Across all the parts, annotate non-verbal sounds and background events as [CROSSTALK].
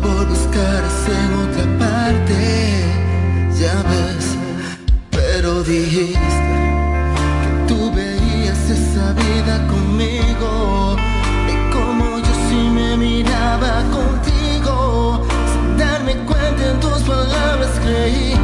favor buscarás en otra parte, ya ves, pero dijiste que tú veías esa vida conmigo y como yo sí me miraba contigo, sin darme cuenta en tus palabras creí.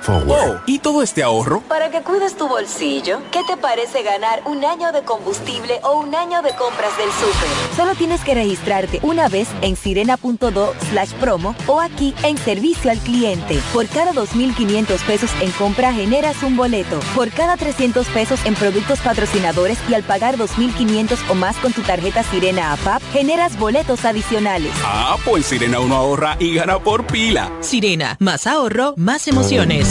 Wow, ¿y todo este ahorro? Para que cuides tu bolsillo, ¿qué te parece ganar un año de combustible o un año de compras del súper? Solo tienes que registrarte una vez en sirena.do slash promo o aquí en servicio al cliente. Por cada 2.500 pesos en compra generas un boleto. Por cada 300 pesos en productos patrocinadores y al pagar 2.500 o más con tu tarjeta Sirena APAP, generas boletos adicionales. Ah, pues Sirena uno ahorra y gana por pila. Sirena, más ahorro, más emociones.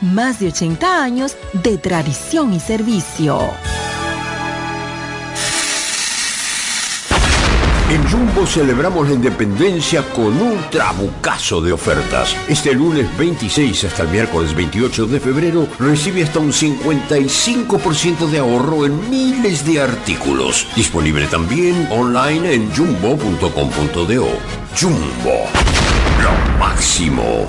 más de 80 años de tradición y servicio. En Jumbo celebramos la independencia con un trabucazo de ofertas. Este lunes 26 hasta el miércoles 28 de febrero recibe hasta un 55% de ahorro en miles de artículos. Disponible también online en jumbo.com.do. Jumbo, lo máximo.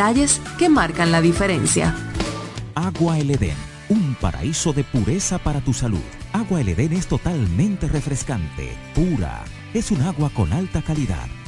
que marcan la diferencia. Agua El Edén, un paraíso de pureza para tu salud. Agua El Edén es totalmente refrescante, pura. Es un agua con alta calidad,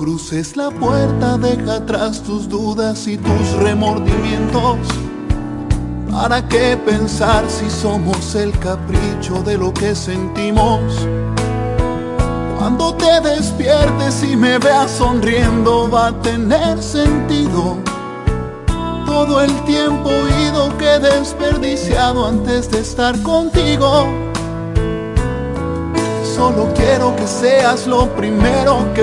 Cruces la puerta, deja atrás tus dudas y tus remordimientos. ¿Para qué pensar si somos el capricho de lo que sentimos? Cuando te despiertes y me veas sonriendo va a tener sentido todo el tiempo oído que he desperdiciado antes de estar contigo. Solo quiero que seas lo primero que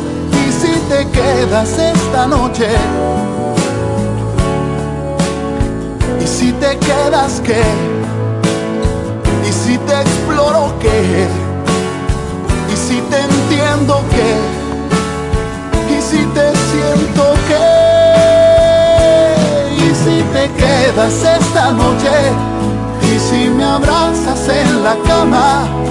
Y si te quedas esta noche, y si te quedas qué, y si te exploro qué, y si te entiendo qué, y si te siento qué si te quedas esta noche. Y si me abrazas en la cama. y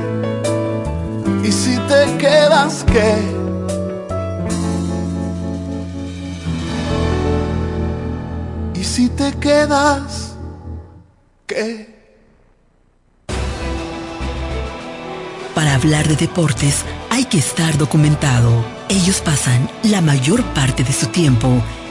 ¿Y si te quedas qué? ¿Y si te quedas qué? Para hablar de deportes hay que estar documentado. Ellos pasan la mayor parte de su tiempo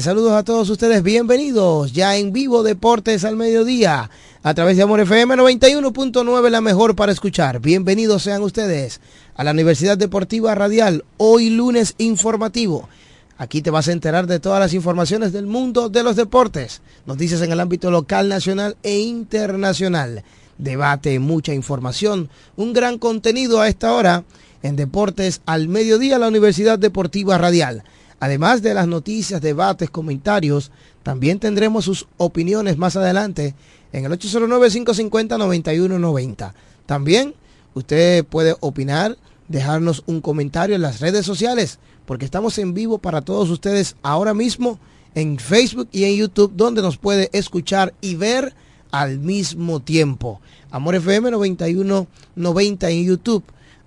Saludos a todos ustedes, bienvenidos ya en vivo Deportes al Mediodía a través de Amor FM 91.9, la mejor para escuchar. Bienvenidos sean ustedes a la Universidad Deportiva Radial, hoy lunes informativo. Aquí te vas a enterar de todas las informaciones del mundo de los deportes, noticias en el ámbito local, nacional e internacional. Debate, mucha información, un gran contenido a esta hora en Deportes al Mediodía, la Universidad Deportiva Radial. Además de las noticias, debates, comentarios, también tendremos sus opiniones más adelante en el 809-550-9190. También usted puede opinar, dejarnos un comentario en las redes sociales, porque estamos en vivo para todos ustedes ahora mismo en Facebook y en YouTube, donde nos puede escuchar y ver al mismo tiempo. Amor FM 9190 en YouTube.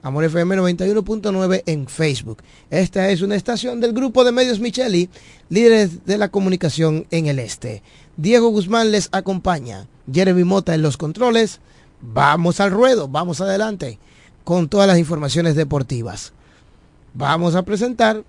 Amor FM 91.9 en Facebook. Esta es una estación del grupo de medios Micheli, líderes de la comunicación en el este. Diego Guzmán les acompaña. Jeremy Mota en los controles. Vamos al ruedo, vamos adelante con todas las informaciones deportivas. Vamos a presentar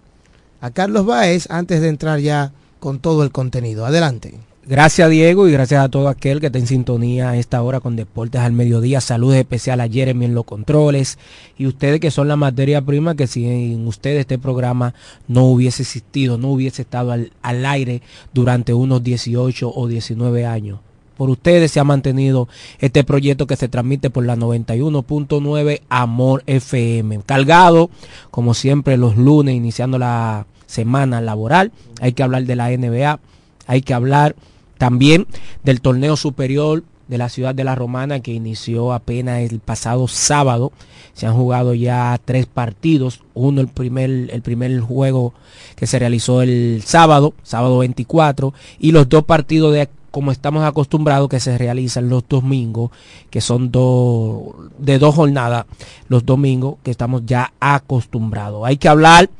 a Carlos Baez antes de entrar ya con todo el contenido. Adelante. Gracias Diego y gracias a todo aquel que está en sintonía a esta hora con Deportes al Mediodía. Saludos especial a Jeremy en los controles y ustedes que son la materia prima que sin ustedes este programa no hubiese existido, no hubiese estado al, al aire durante unos 18 o 19 años. Por ustedes se ha mantenido este proyecto que se transmite por la 91.9 Amor FM. Cargado, como siempre, los lunes, iniciando la semana laboral. Hay que hablar de la NBA, hay que hablar también del torneo superior de la ciudad de La Romana que inició apenas el pasado sábado. Se han jugado ya tres partidos. Uno el primer, el primer juego que se realizó el sábado, sábado 24, y los dos partidos de, como estamos acostumbrados que se realizan los domingos, que son dos de dos jornadas, los domingos que estamos ya acostumbrados. Hay que hablar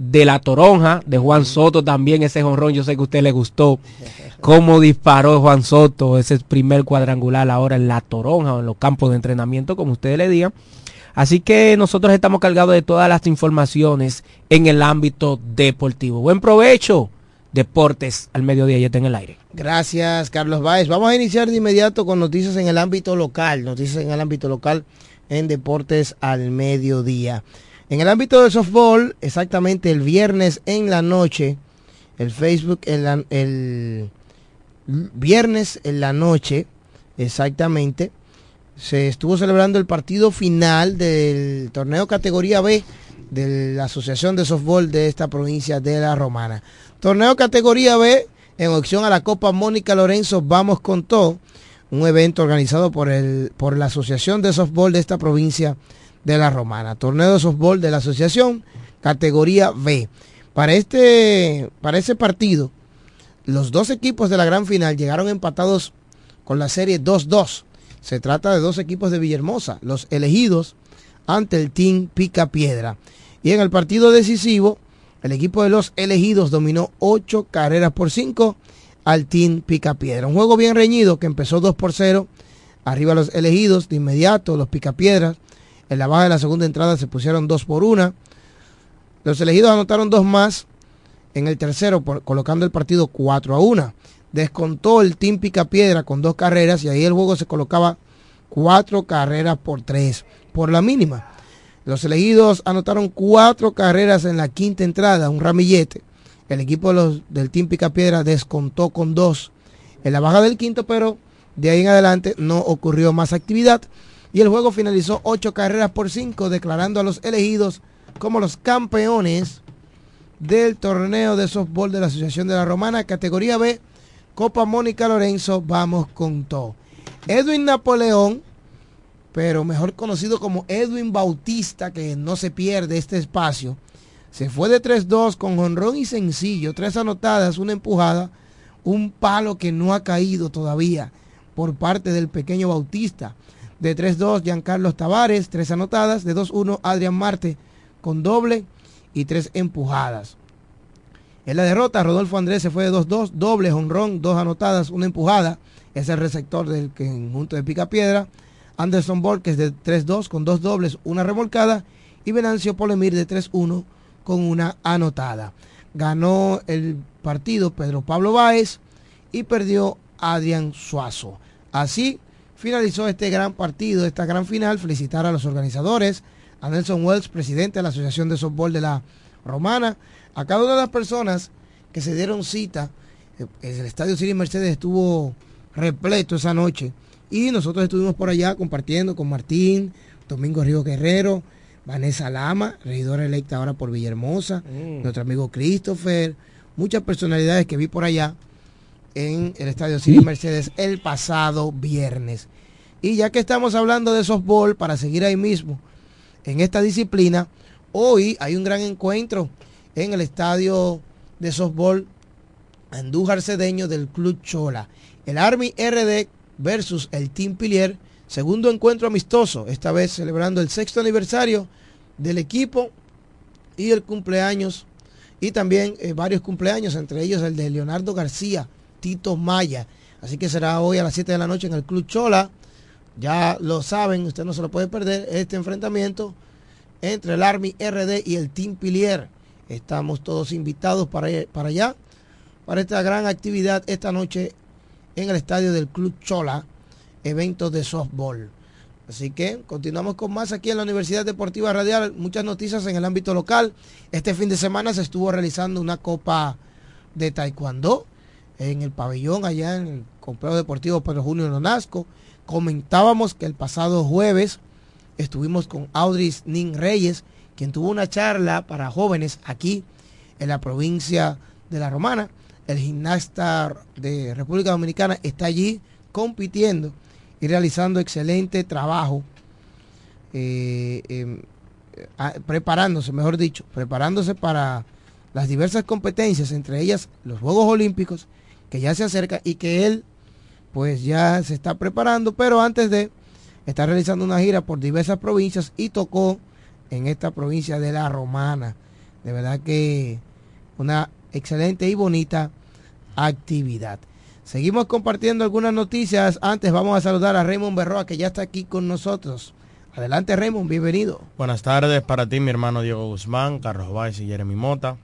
de la toronja, de Juan Soto también, ese jonrón, yo sé que a usted le gustó, cómo disparó Juan Soto, ese primer cuadrangular ahora en la toronja o en los campos de entrenamiento, como ustedes le digan. Así que nosotros estamos cargados de todas las informaciones en el ámbito deportivo. Buen provecho, deportes al mediodía, ya está en el aire. Gracias, Carlos Báez. Vamos a iniciar de inmediato con noticias en el ámbito local, noticias en el ámbito local en deportes al mediodía. En el ámbito del softball, exactamente el viernes en la noche, el Facebook, el, el viernes en la noche, exactamente, se estuvo celebrando el partido final del torneo categoría B de la Asociación de Softball de esta provincia de La Romana. Torneo categoría B en opción a la Copa Mónica Lorenzo Vamos con todo, un evento organizado por, el, por la Asociación de Softball de esta provincia de la Romana. Torneo de softball de la asociación, categoría B. Para, este, para ese partido, los dos equipos de la gran final llegaron empatados con la serie 2-2. Se trata de dos equipos de Villahermosa, los elegidos ante el Team Pica Piedra. Y en el partido decisivo, el equipo de los elegidos dominó 8 carreras por 5 al Team Pica Piedra. Un juego bien reñido que empezó 2 por 0. Arriba los elegidos, de inmediato los Picapiedras en la baja de la segunda entrada se pusieron dos por una. Los elegidos anotaron dos más en el tercero, colocando el partido 4 a 1. Descontó el Team Picapiedra con dos carreras y ahí el juego se colocaba cuatro carreras por tres, por la mínima. Los elegidos anotaron cuatro carreras en la quinta entrada, un ramillete. El equipo del Team Picapiedra descontó con dos en la baja del quinto, pero de ahí en adelante no ocurrió más actividad y el juego finalizó ocho carreras por cinco, declarando a los elegidos como los campeones del torneo de softball de la Asociación de la Romana, categoría B, Copa Mónica Lorenzo, vamos con todo. Edwin Napoleón, pero mejor conocido como Edwin Bautista, que no se pierde este espacio, se fue de 3-2 con honrón y sencillo, tres anotadas, una empujada, un palo que no ha caído todavía por parte del pequeño Bautista. De 3-2, Giancarlo Tavares, tres anotadas. De 2-1, Adrián Marte con doble y tres empujadas. En la derrota, Rodolfo Andrés se fue de 2-2, doble, honrón, dos anotadas, una empujada. Es el receptor del conjunto de Pica Piedra. Anderson Borges de 3-2 con dos dobles, una remolcada. Y Venancio Polemir de 3-1 con una anotada. Ganó el partido Pedro Pablo Báez y perdió Adrián Suazo. Así finalizó este gran partido, esta gran final. Felicitar a los organizadores, a Nelson Wells, presidente de la Asociación de Softball de la Romana, a cada una de las personas que se dieron cita. Eh, el Estadio Siri Mercedes estuvo repleto esa noche y nosotros estuvimos por allá compartiendo con Martín, Domingo Río Guerrero, Vanessa Lama, regidora electa ahora por Villahermosa, mm. nuestro amigo Christopher, muchas personalidades que vi por allá en el Estadio Cine Mercedes el pasado viernes. Y ya que estamos hablando de softball, para seguir ahí mismo en esta disciplina, hoy hay un gran encuentro en el estadio de softball Andújar Cedeño del Club Chola. El Army RD versus el Team Pilier, segundo encuentro amistoso, esta vez celebrando el sexto aniversario del equipo y el cumpleaños, y también eh, varios cumpleaños, entre ellos el de Leonardo García, Tito Maya. Así que será hoy a las 7 de la noche en el Club Chola. Ya lo saben, usted no se lo puede perder, este enfrentamiento entre el Army RD y el Team Pilier. Estamos todos invitados para, para allá, para esta gran actividad esta noche en el estadio del Club Chola, eventos de softball. Así que continuamos con más aquí en la Universidad Deportiva Radial. Muchas noticias en el ámbito local. Este fin de semana se estuvo realizando una copa de taekwondo en el pabellón allá en el complejo deportivo Pedro Junio Nonasco. Comentábamos que el pasado jueves estuvimos con Audris Nin Reyes, quien tuvo una charla para jóvenes aquí en la provincia de La Romana. El gimnasta de República Dominicana está allí compitiendo y realizando excelente trabajo, eh, em, preparándose, mejor dicho, preparándose para las diversas competencias, entre ellas los Juegos Olímpicos que ya se acerca y que él pues ya se está preparando, pero antes de estar realizando una gira por diversas provincias y tocó en esta provincia de La Romana. De verdad que una excelente y bonita actividad. Seguimos compartiendo algunas noticias. Antes vamos a saludar a Raymond Berroa que ya está aquí con nosotros. Adelante Raymond, bienvenido. Buenas tardes para ti, mi hermano Diego Guzmán, Carlos Valls y Jeremy Mota.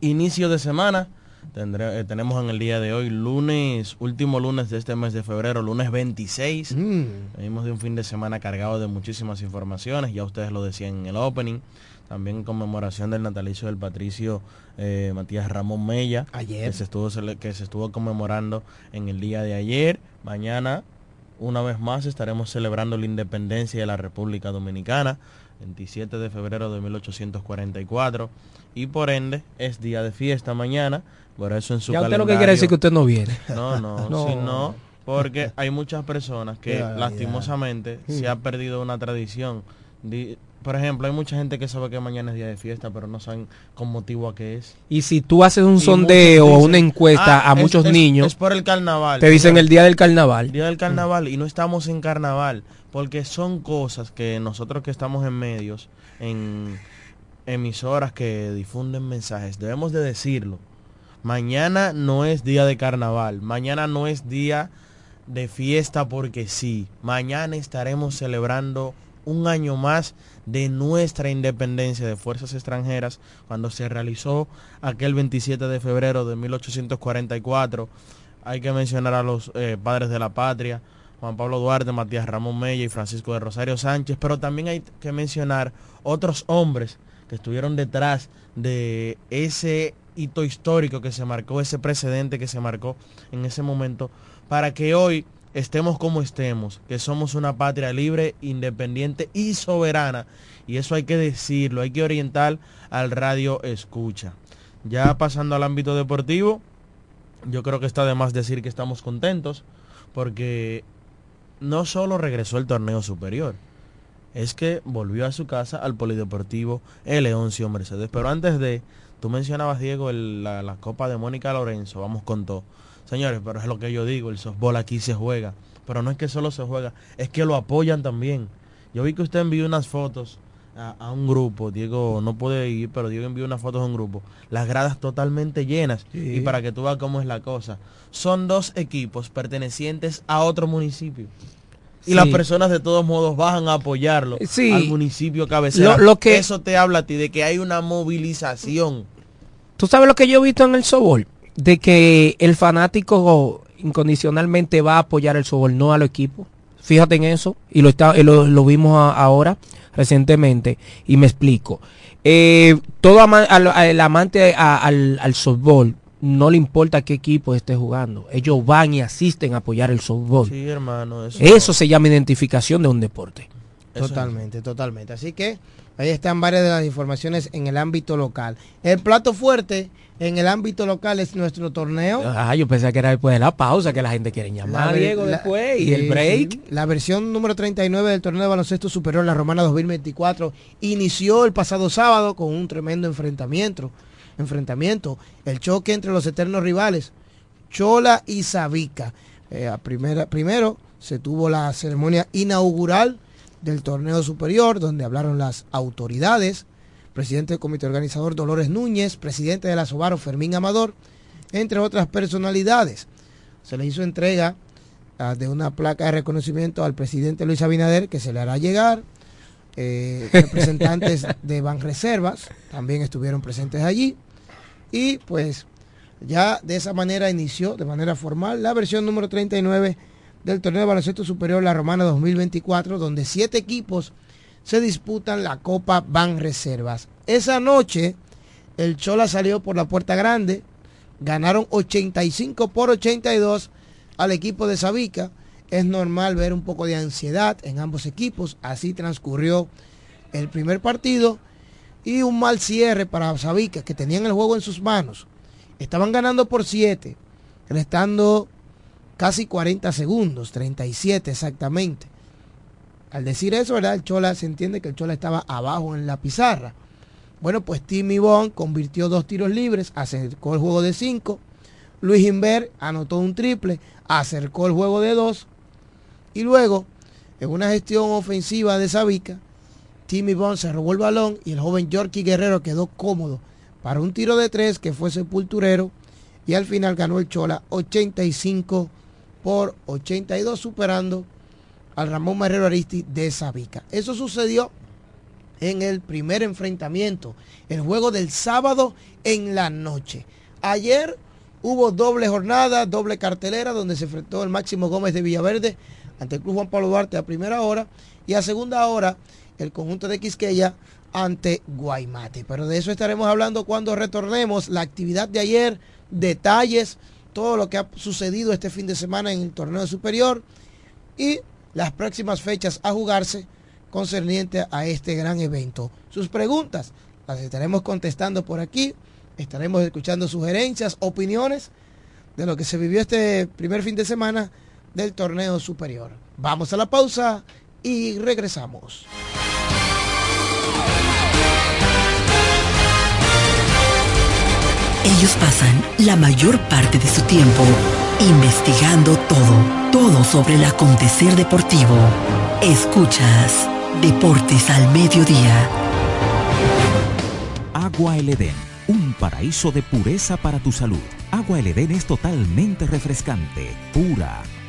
Inicio de semana. Tendré, eh, tenemos en el día de hoy, lunes, último lunes de este mes de febrero, lunes 26. Mm. Venimos de un fin de semana cargado de muchísimas informaciones, ya ustedes lo decían en el opening. También en conmemoración del natalicio del patricio eh, Matías Ramón Mella. Ayer. Que se, estuvo, que se estuvo conmemorando en el día de ayer. Mañana, una vez más, estaremos celebrando la independencia de la República Dominicana. 27 de febrero de 1844. Y por ende, es día de fiesta mañana. Por eso en su Ya usted lo que quiere decir que usted no viene. [LAUGHS] No, no, [LAUGHS] No. si no, porque hay muchas personas que [LAUGHS] lastimosamente Mm. se ha perdido una tradición. Di- por ejemplo, hay mucha gente que sabe que mañana es día de fiesta, pero no saben con motivo a qué es. Y si tú haces un Y sondeo o una encuesta "Ah, a muchos es- niños, Es por el carnaval. te dicen el día del carnaval. Día del carnaval y no estamos en carnaval, porque son cosas que nosotros que estamos en medios, en emisoras que difunden mensajes, debemos de decirlo. Mañana no es día de carnaval, mañana no es día de fiesta porque sí. Mañana estaremos celebrando un año más de nuestra independencia de fuerzas extranjeras cuando se realizó aquel 27 de febrero de 1844. Hay que mencionar a los eh, padres de la patria, Juan Pablo Duarte, Matías Ramón Mella y Francisco de Rosario Sánchez, pero también hay que mencionar otros hombres que estuvieron detrás de ese hito histórico que se marcó, ese precedente que se marcó en ese momento, para que hoy estemos como estemos, que somos una patria libre, independiente y soberana. Y eso hay que decirlo, hay que orientar al radio escucha. Ya pasando al ámbito deportivo, yo creo que está de más decir que estamos contentos porque no solo regresó el torneo superior, es que volvió a su casa al Polideportivo El Leoncio Mercedes. Pero antes de, tú mencionabas, Diego, el- la, la Copa de Mónica Lorenzo, vamos con todo. Señores, pero es lo que yo digo, el softball aquí se juega. Pero no es que solo se juega, es que lo apoyan también. Yo vi que usted envió unas fotos a, a un grupo, Diego no puede ir, pero Diego envió unas fotos a un grupo. Las gradas totalmente llenas. Sí. Y para que tú veas cómo es la cosa. Son dos equipos pertenecientes a otro municipio. Y Sí. las personas de todos modos bajan a apoyarlo Sí. al municipio cabecera. Lo- lo que- Eso te habla a ti de que hay una movilización. ¿Tú sabes lo que yo he visto en el sobol? De que el fanático incondicionalmente va a apoyar el sobol, no al equipo. Fíjate en eso. Y lo, está, y lo, lo vimos a- ahora, recientemente. Y me explico. Eh, todo ama- al, al amante a- al, al softball no le importa qué equipo esté jugando. Ellos van y asisten a apoyar el softball. Sí, hermano. Eso, Eso se llama identificación de un deporte. Eso es. Totalmente, totalmente. Así que ahí están varias de las informaciones en el ámbito local. El plato fuerte en el ámbito local es nuestro torneo. Ah, yo pensé que era después de la pausa que la gente quiere llamar, ver- Diego, la- después. Y el break. sí. La versión número 39 del torneo de baloncesto superior La Romana 2024 inició el pasado sábado con un tremendo enfrentamiento. Enfrentamiento, el choque entre los eternos rivales, Chola y Sabica. Eh, a primera, primero se tuvo la ceremonia inaugural del torneo superior, donde hablaron las autoridades, presidente del comité organizador Dolores Núñez, presidente de la Sobaro Fermín Amador, entre otras personalidades. Se le hizo entrega ah, de una placa de reconocimiento al presidente Luis Abinader, que se le hará llegar. Eh, representantes [LAUGHS] de Banreservas también estuvieron presentes allí. Y pues ya de esa manera inició de manera formal la versión número 39 del torneo de baloncesto superior La Romana 2024, donde siete equipos se disputan la Copa Ban Reservas. Esa noche el Chola salió por la puerta grande, ganaron 85 por 82 al equipo de Sabica. Es normal ver un poco de ansiedad en ambos equipos, así transcurrió el primer partido y un mal cierre para Sabica, que tenían el juego en sus manos. Estaban ganando por 7, restando casi 40 segundos, 37 exactamente. Al decir eso, ¿verdad? El Chola se entiende que el Chola estaba abajo en la pizarra. Bueno, pues Timmy Bond convirtió dos tiros libres, acercó el juego de 5. Luis Inver anotó un triple, acercó el juego de dos y luego en una gestión ofensiva de Sabica, Timmy Bond se robó el balón y el joven Yorkie Guerrero quedó cómodo para un tiro de tres que fue sepulturero y al final ganó el Chola 85 por 82 superando al Ramón Marrero Aristi de Sabica. Eso sucedió en el primer enfrentamiento, el juego del sábado en la noche. Ayer hubo doble jornada, doble cartelera, donde se enfrentó el Máximo Gómez de Villaverde ante el Club Juan Pablo Duarte a primera hora y a segunda hora el conjunto de Quisqueya ante Guaymate. Pero de eso estaremos hablando cuando retornemos la actividad de ayer, detalles, todo lo que ha sucedido este fin de semana en el torneo superior y las próximas fechas a jugarse concerniente a este gran evento. Sus preguntas las estaremos contestando por aquí, estaremos escuchando sugerencias, opiniones de lo que se vivió este primer fin de semana del torneo superior. Vamos a la pausa y regresamos. Ellos pasan la mayor parte de su tiempo investigando todo, todo sobre el acontecer deportivo. Escuchas Deportes al Mediodía. Agua El Edén, un paraíso de pureza para tu salud. Agua El Edén es totalmente refrescante, pura.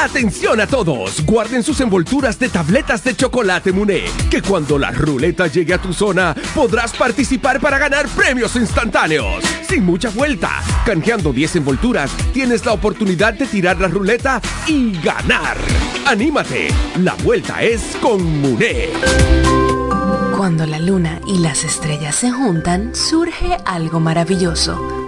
Atención a todos, guarden sus envolturas de tabletas de chocolate Muné, que cuando la ruleta llegue a tu zona podrás participar para ganar premios instantáneos. Sin mucha vuelta, canjeando 10 envolturas, tienes la oportunidad de tirar la ruleta y ganar. Anímate, la vuelta es con Muné. Cuando la luna y las estrellas se juntan, surge algo maravilloso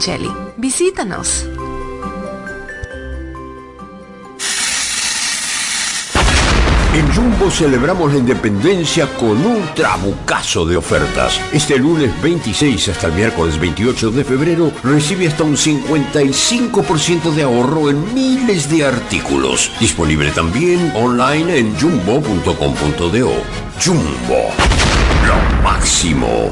Visítanos. En Jumbo celebramos la independencia con un trabucazo de ofertas. Este lunes 26 hasta el miércoles 28 de febrero recibe hasta un 55% de ahorro en miles de artículos. Disponible también online en jumbo.com.do. Jumbo, lo máximo.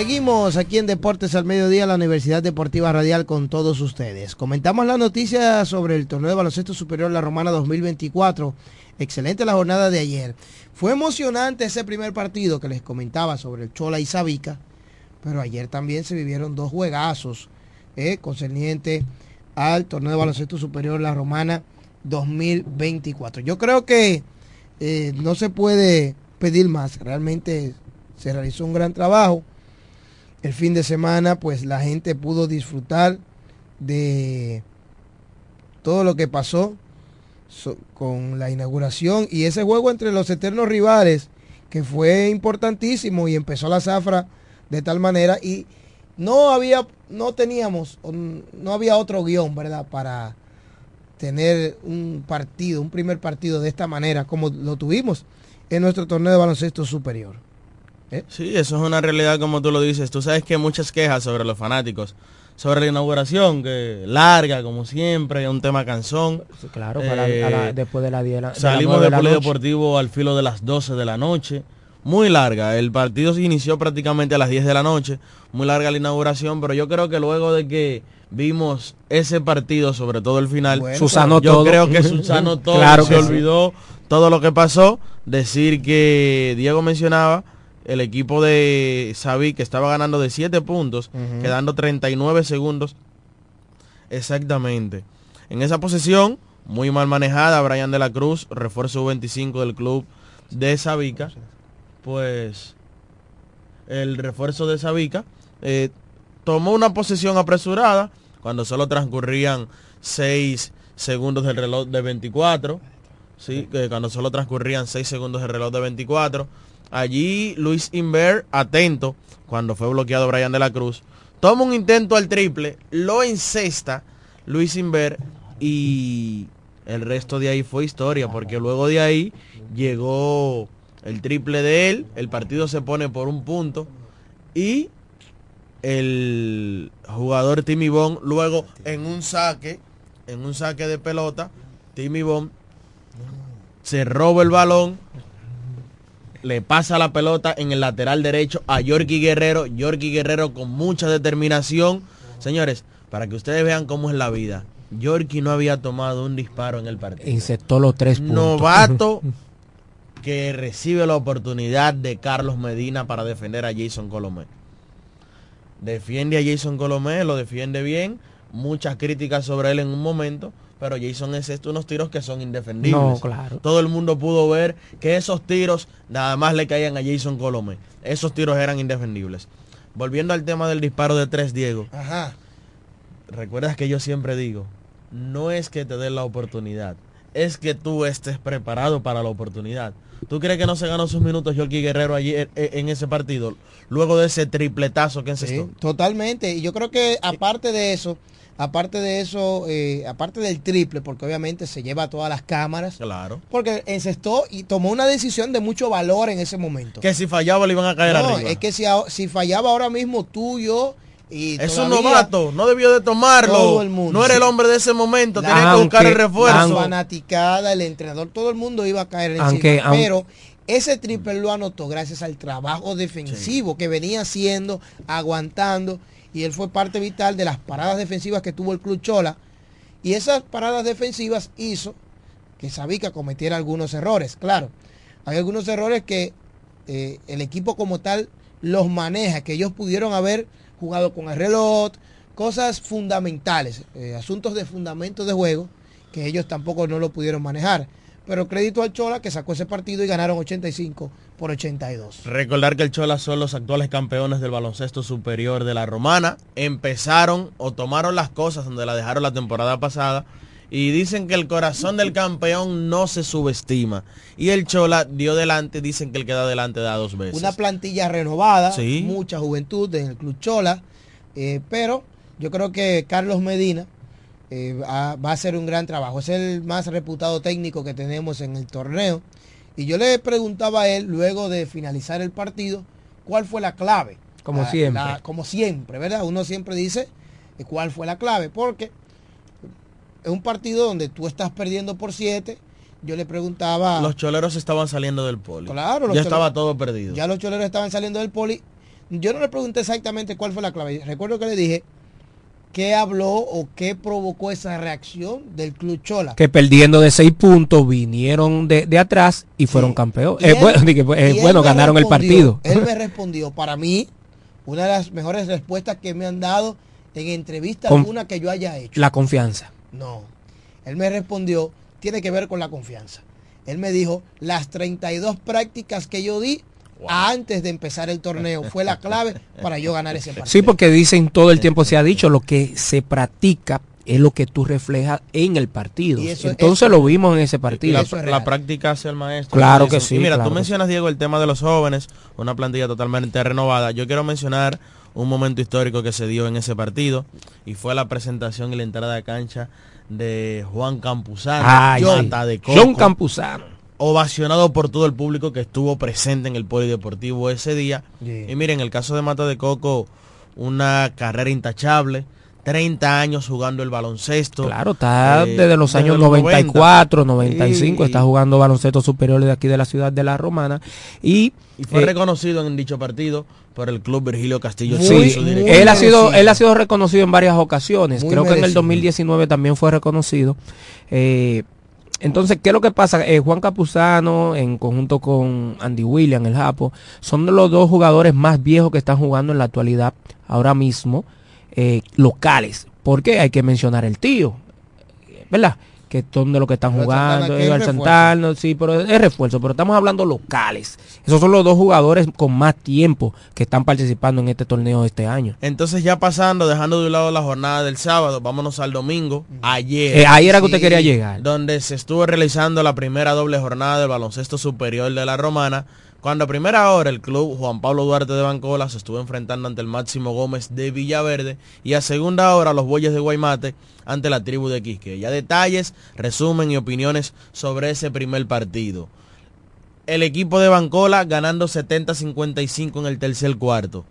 Seguimos aquí en Deportes al Mediodía, la Universidad Deportiva Radial con todos ustedes. Comentamos la noticia sobre el torneo de baloncesto superior La Romana 2024. Excelente la jornada de ayer. Fue emocionante ese primer partido que les comentaba sobre el Chola y Sabica, pero ayer también se vivieron dos juegazos eh, concerniente al torneo de baloncesto superior La Romana 2024. Yo creo que eh, no se puede pedir más. Realmente se realizó un gran trabajo. El fin de semana, pues la gente pudo disfrutar de todo lo que pasó con la inauguración y ese juego entre los eternos rivales que fue importantísimo y empezó la zafra de tal manera y no había no teníamos no había otro guion verdad para tener un partido un primer partido de esta manera como lo tuvimos en nuestro torneo de baloncesto superior ¿Eh? Sí, eso es una realidad como tú lo dices. Tú sabes que hay muchas quejas sobre los fanáticos, sobre la inauguración, que larga como siempre, un tema canzón. claro, eh, después de la 10 Salimos del polideportivo al filo de las 12 de la noche. Muy larga, el partido se inició prácticamente a las 10 de la noche, muy larga la inauguración, pero yo creo que luego de que vimos ese partido, sobre todo el final, Susano yo creo que Susano [LAUGHS] todo, claro se olvidó todo lo que pasó, decir que Diego mencionaba el equipo de Xavi que estaba ganando de 7 puntos, quedando 39 segundos. Exactamente. En esa posición, muy mal manejada, Brian de la Cruz, refuerzo 25 del club de Sabica, pues el refuerzo de Sabica eh, tomó una posición apresurada cuando solo transcurrían 6 segundos del reloj de 24, ¿sí? cuando solo transcurrían 6 segundos del reloj de 24 Allí Luis Inver, atento, cuando fue bloqueado Brian de la Cruz, toma un intento al triple, lo encesta Luis Inver y el resto de ahí fue historia, porque luego de ahí llegó el triple de él, el partido se pone por un punto y el jugador Timmy Bond luego en un saque, en un saque de pelota, Timmy Bond se roba el balón, le pasa la pelota en el lateral derecho a Yorky Guerrero. Yorky Guerrero con mucha determinación. Señores, para que ustedes vean cómo es la vida. Yorky no había tomado un disparo en el partido. Insertó los tres puntos. Novato [LAUGHS] que recibe la oportunidad de Carlos Medina para defender a Jason Colomé. Defiende a Jason Colomé, lo defiende bien. Muchas críticas sobre él en un momento pero Jason es esto unos tiros que son indefendibles. No, claro. Todo el mundo pudo ver que esos tiros nada más le caían a Jason Colomé. Esos tiros eran indefendibles. Volviendo al tema del disparo de tres, Diego. Ajá. Recuerdas que yo siempre digo, no es que te den la oportunidad, es que tú estés preparado para la oportunidad. ¿Tú crees que no se ganó sus minutos Jorge Guerrero ayer eh, en ese partido? Luego de ese tripletazo que encestó. Sí, totalmente. Y yo creo que aparte de eso, Aparte de eso, eh, aparte del triple, porque obviamente se lleva todas las cámaras. Claro. Porque encestó y tomó una decisión de mucho valor en ese momento. Que si fallaba le iban a caer no, arriba. Es que si, si fallaba ahora mismo tú, yo y es un novato, no debió de tomarlo. no era el hombre de ese momento, tenía que buscar el refuerzo. La fanaticada, el entrenador, todo el mundo iba a caer en aunque, Pero ese triple lo anotó gracias al trabajo defensivo que venía haciendo, aguantando y él fue parte vital de las paradas defensivas que tuvo el Club Chola. Y esas paradas defensivas hizo que Sabica cometiera algunos errores. Claro, hay algunos errores que eh, el equipo como tal los maneja, que ellos pudieron haber jugado con el reloj, cosas fundamentales, eh, asuntos de fundamento de juego, que ellos tampoco no lo pudieron manejar. Pero crédito al Chola que sacó ese partido y ganaron 85 por 82. Recordar que el Chola son los actuales campeones del baloncesto superior de la Romana. Empezaron o tomaron las cosas donde la dejaron la temporada pasada. Y dicen que el corazón del campeón no se subestima. Y el Chola dio delante, dicen que el queda delante da dos veces. Una plantilla renovada, mucha juventud en el Club Chola. Eh, pero yo creo que Carlos Medina, eh, va, a ser un gran trabajo. Es el más reputado técnico que tenemos en el torneo. Y yo le preguntaba a él, luego de finalizar el partido, cuál fue la clave. Como siempre. como siempre, ¿verdad? Uno siempre dice eh, cuál fue la clave, porque es un partido donde tú estás perdiendo por siete. Yo le preguntaba... Los choleros estaban saliendo del poli. Claro. ya estaba todo perdido. Ya los choleros estaban saliendo del poli. Yo no le pregunté exactamente cuál fue la clave. Recuerdo que le dije qué habló o qué provocó esa reacción del Club Chola. Que perdiendo de seis puntos vinieron de, de atrás y fueron campeones. Y Eh, bueno, [LAUGHS] eh, bueno, ganaron el partido. Él me [LAUGHS] respondió, para mí, una de las mejores respuestas que me han dado en entrevista Con- alguna que yo haya hecho. La confianza. No. Él me respondió, tiene que ver con la confianza. Él me dijo, las 32 prácticas que yo di antes de empezar el torneo fue la clave para yo ganar ese partido. Sí, porque dicen todo el tiempo se ha dicho, lo que se practica es lo que tú reflejas en el partido. Y eso- Entonces eso- lo vimos en ese partido. La, la práctica hace el maestro. Claro que sí, Y mira, claro tú mencionas, Diego, el tema de los jóvenes, una plantilla totalmente renovada. Yo quiero mencionar un momento histórico que se dio en ese partido y fue la presentación y la entrada de cancha de Juan Campuzano, Ay, sí. de Coco, John Campuzano. Ovacionado por todo el público que estuvo presente en el polideportivo ese día. Sí. Y miren, el caso de Mata de Coco, una carrera intachable, 30 años jugando el baloncesto. Claro, está eh, desde los años los 94, 95, Sí. está jugando baloncesto superior de aquí de la ciudad de La Romana. Y, Y fue eh, reconocido en dicho partido por el club Virgilio Castillo. Sí, su él ha sido él ha sido reconocido en varias ocasiones. Muy Creo que en el merecido. 2019 también fue reconocido. Eh, entonces, ¿qué es lo que pasa? Eh, Juan Capuzano, en conjunto con Andy William, el Japo, son los dos jugadores más viejos que están jugando en la actualidad ahora mismo, eh, locales. Porque hay que mencionar el tío, ¿verdad? Que son de los que están Eduardo jugando, Eduardo. Santana, sí, pero es refuerzo, pero estamos hablando locales. Esos son los dos jugadores con más tiempo que están participando en este torneo de este año. Entonces ya pasando, dejando de un lado la jornada del sábado, vámonos al domingo, ayer. Eh, ahí era que usted quería llegar. Donde se estuvo realizando la primera doble jornada del baloncesto superior de la Romana, cuando a primera hora el club Juan Pablo Duarte de Bancola se estuvo enfrentando ante el Máximo Gómez de Villaverde y a segunda hora los Bueyes de Guaymate ante la tribu de Quisque. Ya detalles, resumen y opiniones sobre ese primer partido. El equipo de Bancola ganando 70-55 en el tercer cuarto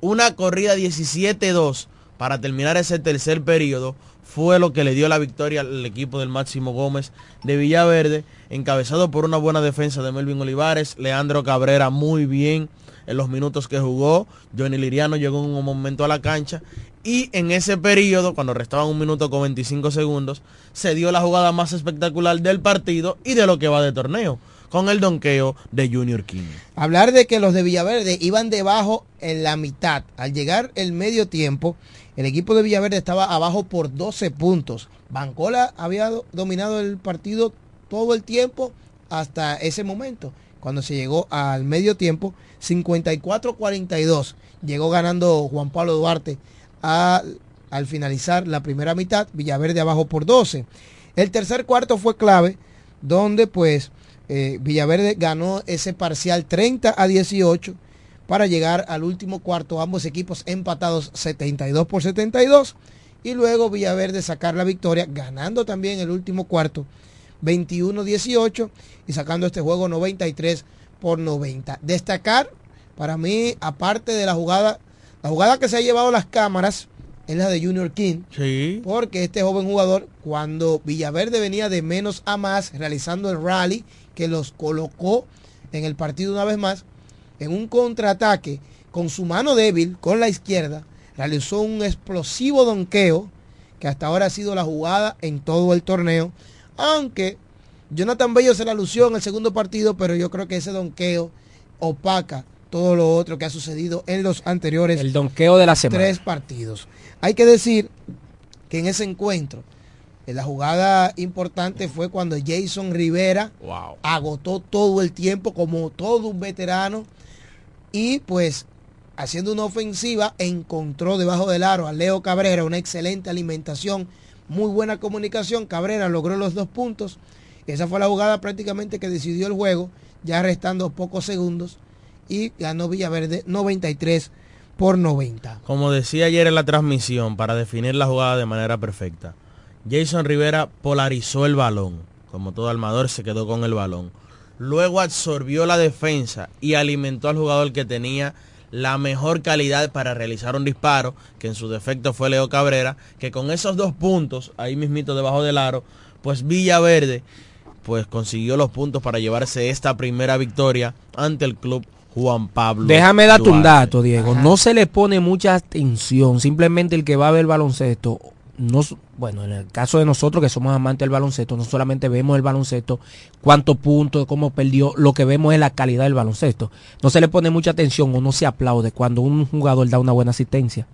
una corrida 17-2 para terminar ese tercer periodo fue lo que le dio la victoria al equipo del Máximo Gómez de Villaverde, encabezado por una buena defensa de Melvin Olivares, Leandro Cabrera muy bien en los minutos que jugó, Johnny Liriano llegó en un momento a la cancha y en ese periodo, cuando restaban un minuto con 25 segundos, se dio la jugada más espectacular del partido y de lo que va de torneo, con el donqueo de Junior King. Hablar de que los de Villaverde iban debajo en la mitad. Al llegar el medio tiempo, el equipo de Villaverde estaba abajo por 12 puntos. Bancola había do- dominado el partido todo el tiempo hasta ese momento. Cuando se llegó al medio tiempo, 54-42. Llegó ganando Juan Pablo Duarte al finalizar la primera mitad. Villaverde abajo por 12. El tercer cuarto fue clave, donde pues eh, Villaverde ganó ese parcial 30 a 18 para llegar al último cuarto, ambos equipos empatados 72 por 72 y luego Villaverde sacar la victoria ganando también el último cuarto 21-18 y sacando este juego 93 por 90. Destacar para mí, aparte de la jugada, la jugada que se ha llevado las cámaras es la de Junior King. Sí. Porque este joven jugador, cuando Villaverde venía de menos a más, realizando el rally que los colocó en el partido una vez más, en un contraataque con su mano débil, con la izquierda, realizó un explosivo donqueo que hasta ahora ha sido la jugada en todo el torneo. Aunque Jonathan Bello se la lució en el segundo partido, pero yo creo que ese donqueo opaca todo lo otro que ha sucedido en los anteriores El donqueo de la semana. tres partidos. Hay que decir que en ese encuentro, la jugada importante fue cuando Jason Rivera agotó todo el tiempo como todo un veterano y pues haciendo una ofensiva encontró debajo del aro a Leo Cabrera una excelente alimentación, muy buena comunicación. Cabrera logró los dos puntos. Esa fue la jugada prácticamente que decidió el juego, ya restando pocos segundos y ganó Villaverde 93 por 90. Como decía ayer en la transmisión, para definir la jugada de manera perfecta, Jason Rivera polarizó el balón, como todo armador se quedó con el balón. Luego absorbió la defensa y alimentó al jugador que tenía la mejor calidad para realizar un disparo, que en su defecto fue Leo Cabrera, que con esos dos puntos, ahí mismito debajo del aro, pues Villaverde pues consiguió los puntos para llevarse esta primera victoria ante el club Juan Pablo. Déjame darte un dato, Diego. No se le pone mucha atención. Simplemente el que va a ver baloncesto, no, bueno, en el caso de nosotros que somos amantes del baloncesto, no solamente vemos el baloncesto, cuántos puntos, cómo perdió, lo que vemos es la calidad del baloncesto. No se le pone mucha atención o no se aplaude cuando un jugador da una buena asistencia.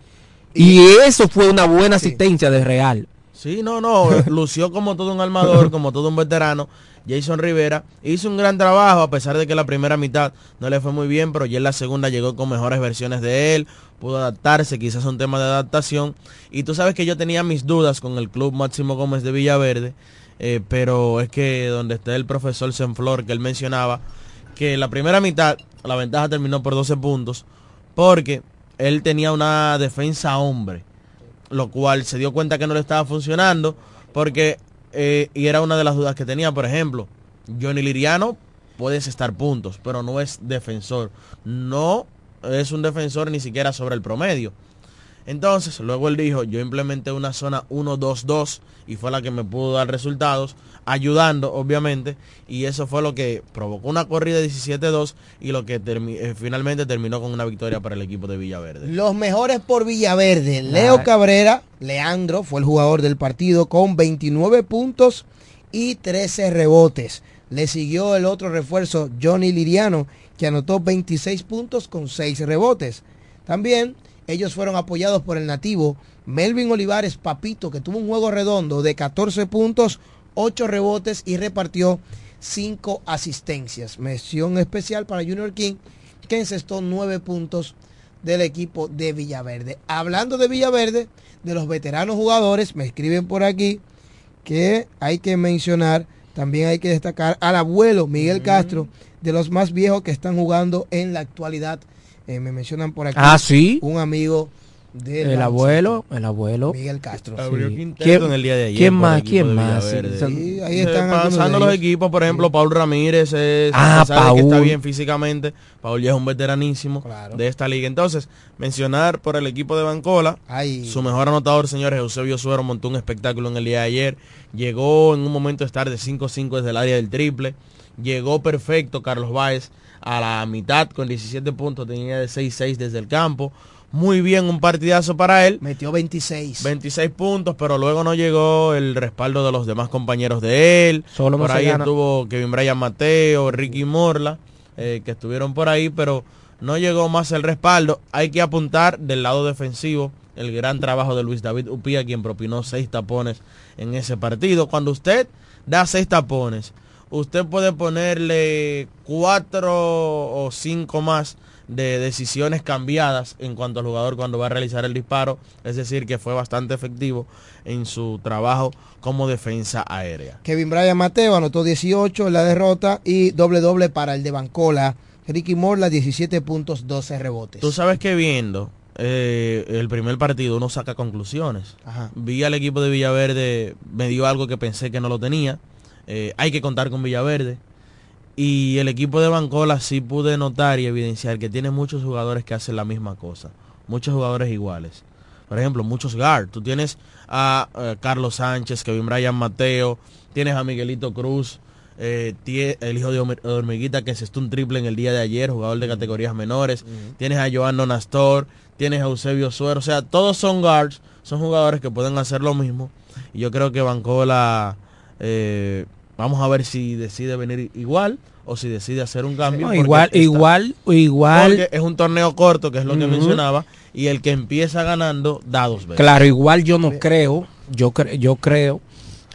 Y eso fue una buena asistencia de Real. Sí, no, no, [LAUGHS] lució como todo un armador, como todo un veterano. Jason Rivera hizo un gran trabajo a pesar de que la primera mitad no le fue muy bien, pero ya en la segunda llegó con mejores versiones de él, pudo adaptarse, quizás un tema de adaptación. Y tú sabes que yo tenía mis dudas con el club Máximo Gómez de Villaverde, eh, pero es que donde está el profesor Senflor que él mencionaba, que la primera mitad la ventaja terminó por 12 puntos, porque él tenía una defensa hombre lo cual se dio cuenta que no le estaba funcionando porque eh, y era una de las dudas que tenía por ejemplo Johnny Liriano puedes estar puntos pero no es defensor. No es un defensor ni siquiera sobre el promedio entonces luego él dijo yo implementé una zona 1-2-2 y fue la que me pudo dar resultados ayudando obviamente y eso fue lo que provocó una corrida de 17-2 y lo que termi- eh, finalmente terminó con una victoria para el equipo de Villaverde Los mejores por Villaverde. Leo Cabrera, Leandro, fue el jugador del partido con 29 puntos y 13 rebotes. Le siguió el otro refuerzo, Johnny Liriano, que anotó 26 puntos con 6 rebotes. También ellos fueron apoyados por el nativo Melvin Olivares Papito, que tuvo un juego redondo de 14 puntos, 8 rebotes y repartió 5 asistencias. Mención especial para Junior King, que encestó 9 puntos del equipo de Villaverde. Hablando de Villaverde, de los veteranos jugadores, me escriben por aquí que hay que mencionar, también hay que destacar al abuelo Miguel Castro, de los más viejos que están jugando en la actualidad. Eh, me mencionan por aquí Ah, ¿sí? un amigo del El abuelo, el abuelo. Miguel Castro. Abrió Sí. quinteto ¿Quién- en el día de ayer. ¿Quién por más? ¿Quién más? Villaverde. Sí, Sí, ahí Eh, están algunos pasando los equipos, por ejemplo, Paul Ramírez es, Ah, a pesar de que está Paul. bien físicamente, Paul ya es un veteranísimo de esta liga. Entonces, mencionar por el equipo de Bancola, Ay. su mejor anotador, señores, Eusebio Suero, montó un espectáculo en el día de ayer. Llegó en un momento de estar de 5-5 desde el área del triple. Llegó perfecto Carlos Báez a la mitad con 17 puntos, tenía de 6-6 desde el campo. Muy bien, un partidazo para él. Metió 26. 26 puntos, pero luego no llegó el respaldo de los demás compañeros de él. Solo por ahí gana. estuvo Kevin Bryan Mateo, Ricky Morla, eh, que estuvieron por ahí, pero no llegó más el respaldo. Hay que apuntar del lado defensivo el gran trabajo de Luis David Upía, quien propinó seis tapones en ese partido. Cuando usted da seis tapones, usted puede ponerle cuatro o cinco más de decisiones cambiadas en cuanto al jugador cuando va a realizar el disparo, es decir, que fue bastante efectivo en su trabajo como defensa aérea. Kevin Bryan Mateo anotó 18 en la derrota y doble doble para el de Bancola. Ricky Morla 17 puntos, 12 rebotes. Tú sabes que viendo eh, el primer partido uno saca conclusiones. Ajá. Vi al equipo de Villaverde, me dio algo que pensé que no lo tenía. Eh, hay que contar con Villaverde. Y el equipo de Bancola sí pude notar y evidenciar que tiene muchos jugadores que hacen la misma cosa. Muchos jugadores iguales. Por ejemplo, muchos guard. Tú tienes a eh, Carlos Sánchez, Kevin Bryan Mateo, tienes a Miguelito Cruz, eh, tie- el hijo de Hormi- Hormiguita que se un triple en el día de ayer, jugador de categorías menores. Tienes a Joan Nastor, tienes a Eusebio Suero. O sea, todos son guards, son jugadores que pueden hacer lo mismo. Y yo creo que Bancola, eh, vamos a ver si decide venir igual o si decide hacer un cambio. No, igual, está- igual, igual. porque es un torneo corto, que es lo que mencionaba, y el que empieza ganando da dos veces. Claro, igual yo no creo, yo, cre- yo creo,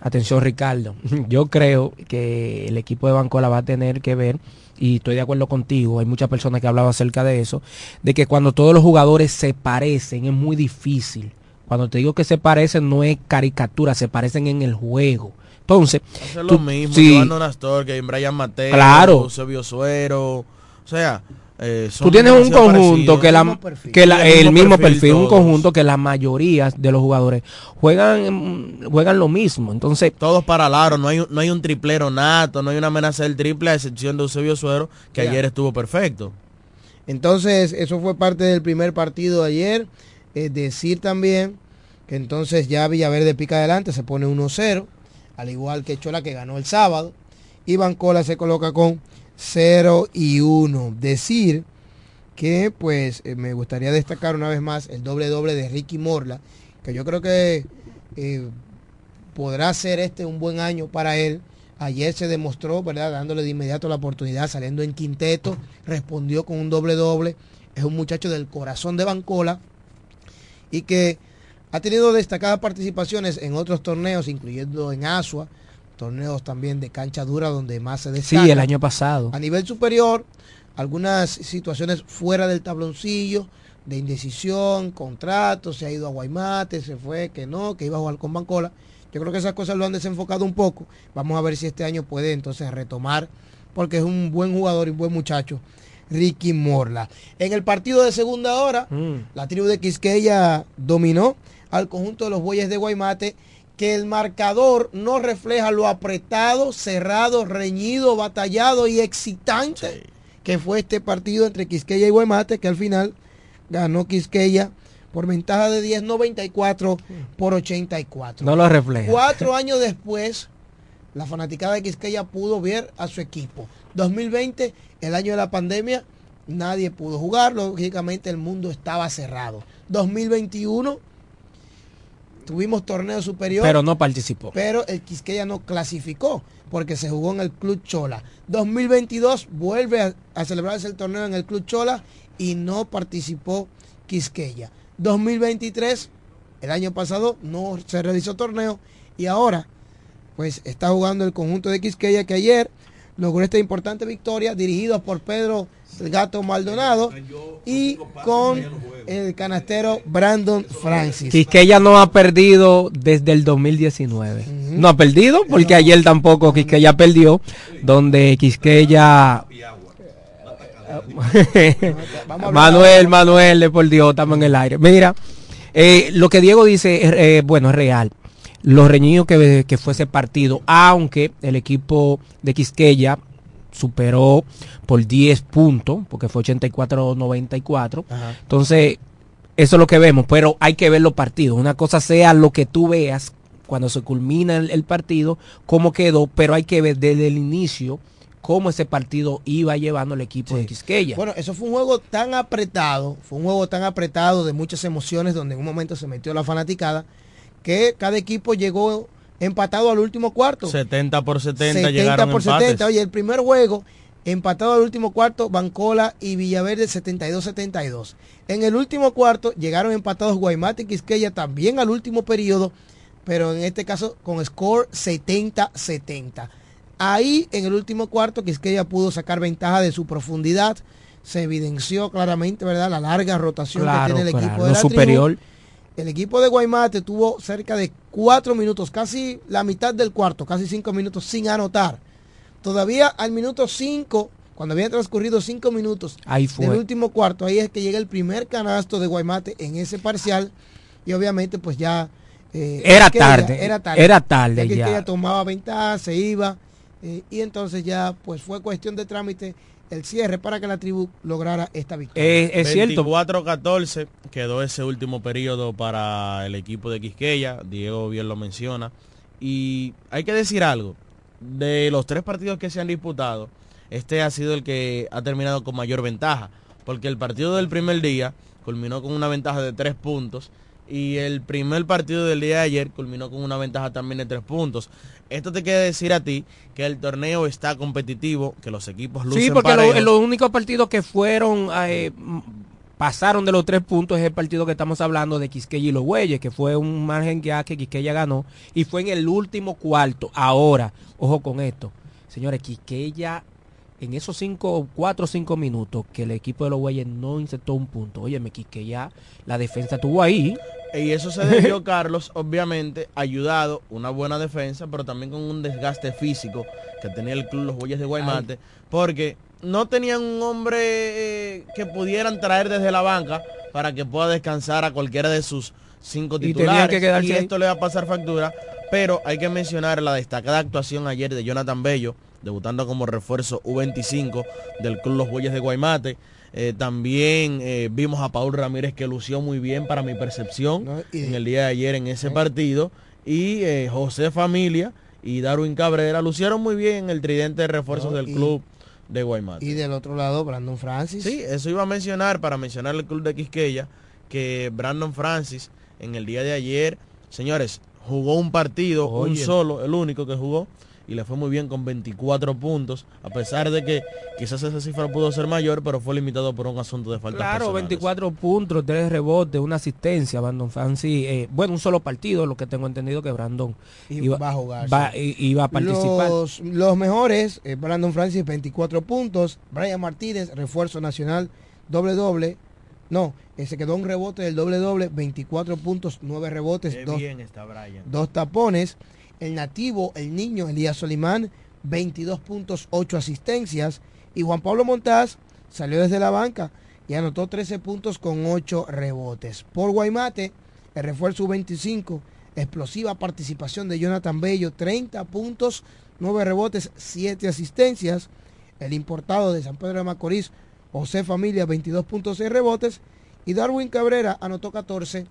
atención Ricardo, [LAUGHS] yo creo que el equipo de Bancola va a tener que ver, y estoy de acuerdo contigo, hay muchas personas que han hablado acerca de eso, de que cuando todos los jugadores se parecen es muy difícil. Cuando te digo que se parecen no es caricatura, se parecen en el juego. Entonces, Hacer tú- lo mismo, sí, Nastor, Kevin Bryan Mateo, Claro. Eusebio Suero, o sea... eh, Tú tienes un conjunto que la, que la- el mismo perfil, un conjunto que la mayoría de los jugadores juegan juegan lo mismo. Entonces, Todos para el aro, no hay, un- no hay un triplero nato, no hay una amenaza del triple, a excepción de Eusebio Suero, que Ya. ayer estuvo perfecto. Entonces, eso fue parte del primer partido de ayer. Es decir también que entonces ya Villaverde pica adelante, se pone 1-0, al igual que Chola que ganó el sábado. Y Bancola se coloca con 0 y 1. Decir que pues eh, me gustaría destacar una vez más el doble doble de Ricky Morla, que yo creo que eh, podrá ser este un buen año para él. Ayer se demostró, ¿verdad? Dándole de inmediato la oportunidad, saliendo en quinteto, respondió con un doble doble. Es un muchacho del corazón de Bancola y que ha tenido destacadas participaciones en otros torneos, incluyendo en Asua, torneos también de cancha dura donde más se destaca. Sí, el año pasado. A nivel superior, algunas situaciones fuera del tabloncillo, de indecisión, contratos, se ha ido a Guaymate, se fue, que no, que iba a jugar con Bancola. Yo creo que esas cosas lo han desenfocado un poco. Vamos a ver si este año puede entonces retomar, porque es un buen jugador y un buen muchacho, Ricky Morla. En el partido de segunda hora, Mm. la tribu de Quisqueya dominó al conjunto de los bueyes de Guaymate, que el marcador no refleja lo apretado, cerrado, reñido, batallado y excitante que fue este partido entre Quisqueya y Guaymate, que al final ganó Quisqueya por ventaja de 10, 94 por 84. No lo refleja. Cuatro años después, la fanaticada de Quisqueya pudo ver a su equipo. 2020, el año de la pandemia, nadie pudo jugar, lógicamente el mundo estaba cerrado. 2021, tuvimos torneo superior. Pero no participó. Pero el Quisqueya no clasificó porque se jugó en el Club Chola. 2022 vuelve a, a celebrarse el torneo en el Club Chola y no participó Quisqueya. 2023, el año pasado no se realizó torneo y ahora pues está jugando el conjunto de Quisqueya que ayer logró esta importante victoria dirigido por Pedro el Gato Maldonado y con el canastero Brandon Francis. Quisqueya no ha perdido desde el 2019. No ha perdido porque ayer tampoco Quisqueya perdió, donde Quisqueya... Manuel, Manuel, de por Dios, estamos en el aire. Mira, eh, lo que Diego dice, es, eh, bueno, es real. Lo reñido que, que fue ese partido, aunque el equipo de Quisqueya superó por 10 puntos, porque fue 84-94. Entonces, eso es lo que vemos, pero hay que ver los partidos. Una cosa sea lo que tú veas cuando se culmina el, el partido, cómo quedó, pero hay que ver desde el inicio cómo ese partido iba llevando el equipo de Quisqueya. Bueno, eso fue un juego tan apretado, fue un juego tan apretado de muchas emociones, donde en un momento se metió la fanaticada, que cada equipo llegó empatado al último cuarto. 70 por 70, 70 llegaron por empates. 70. Oye, el primer juego, empatado al último cuarto, Bancola y Villaverde 72-72. En el último cuarto llegaron empatados Guaymate y Quisqueya también al último periodo, pero en este caso con score 70-70. Ahí en el último cuarto Quisqueya pudo sacar ventaja de su profundidad. Se evidenció claramente, ¿verdad? La larga rotación Claro, que tiene el claro, equipo de la superior. tribu. El equipo de Guaymate tuvo cerca de cuatro minutos, casi la mitad del cuarto, casi cinco minutos sin anotar. Todavía al minuto cinco, cuando había transcurrido cinco minutos Ahí fue. del último cuarto, ahí es que llega el primer canasto de Guaymate en ese parcial y obviamente pues ya eh, Era tarde, era tarde, era tarde ya. tomaba ventaja, se iba eh, y entonces ya pues fue cuestión de trámite el cierre para que la tribu lograra esta victoria. Eh, es cierto. 24-14 quedó ese último periodo para el equipo de Quisqueya. Diego bien lo menciona. Y hay que decir algo. De los tres partidos que se han disputado, este ha sido el que ha terminado con mayor ventaja. Porque el partido del primer día culminó con una ventaja de tres puntos. Y el primer partido del día de ayer culminó con una ventaja también de tres puntos. Esto te quiere decir a ti que el torneo está competitivo, que los equipos lucen Sí, porque lo- los únicos partidos que fueron, eh, pasaron de los tres puntos es el partido que estamos hablando de Quisqueya y los Güeyes, que fue un margen ya que Quisqueya ganó, y fue en el último cuarto. Ahora, ojo con esto, señores, Quisqueya en esos cinco, cuatro o cinco minutos que el equipo de los Güeyes no insertó un punto, oye, me Quisqueya, la defensa estuvo ahí. Y eso se debió, [LAUGHS] Carlos, obviamente, ayudado, una buena defensa, pero también con un desgaste físico que tenía el club Los Bueyes de Guaymate, porque no tenían un hombre eh, que pudieran traer desde la banca para que pueda descansar a cualquiera de sus cinco Y titulares. que quedarse y ahí. esto le va a pasar factura, pero hay que mencionar la destacada actuación ayer de Jonathan Bello, debutando como refuerzo U25 del club Los Bueyes de Guaymate. Eh, también eh, vimos a Paul Ramírez que lució muy bien para mi percepción en el día de ayer en ese partido. Y eh, José Familia y Darwin Cabrera lucieron muy bien en el tridente de refuerzos No, del y- club de Guaymate. Y del otro lado, Brandon Francis. Sí, eso iba a mencionar para mencionar el club de Quisqueya, que Brandon Francis en el día de ayer, señores, jugó un partido, un solo, el único que jugó, y le fue muy bien con 24 puntos, a pesar de que quizás esa cifra pudo ser mayor, pero fue limitado por un asunto de falta Claro, 24 puntos, 3 rebotes, una asistencia, Brandon Francis. eh, bueno, un solo partido, lo que tengo entendido que Brandon Y iba, va a jugar, va- sí. iba a participar. Los, los mejores, eh, Brandon Francis 24 puntos, Brian Martínez, refuerzo nacional, doble doble. No, eh, se quedó un rebote del doble doble, 24 puntos, 9 rebotes, Qué dos, bien está Brian. dos tapones. El nativo, el niño Elías Solimán, 22 puntos, 8 asistencias. Y Juan Pablo Montaz salió desde la banca y anotó 13 puntos con 8 rebotes. Por Guaymate, el refuerzo 25, explosiva participación de Jonathan Bello, 30 puntos, 9 rebotes, 7 asistencias. El importado de San Pedro de Macorís, José Familia, 22 puntos, 6 rebotes. Y Darwin Cabrera anotó 14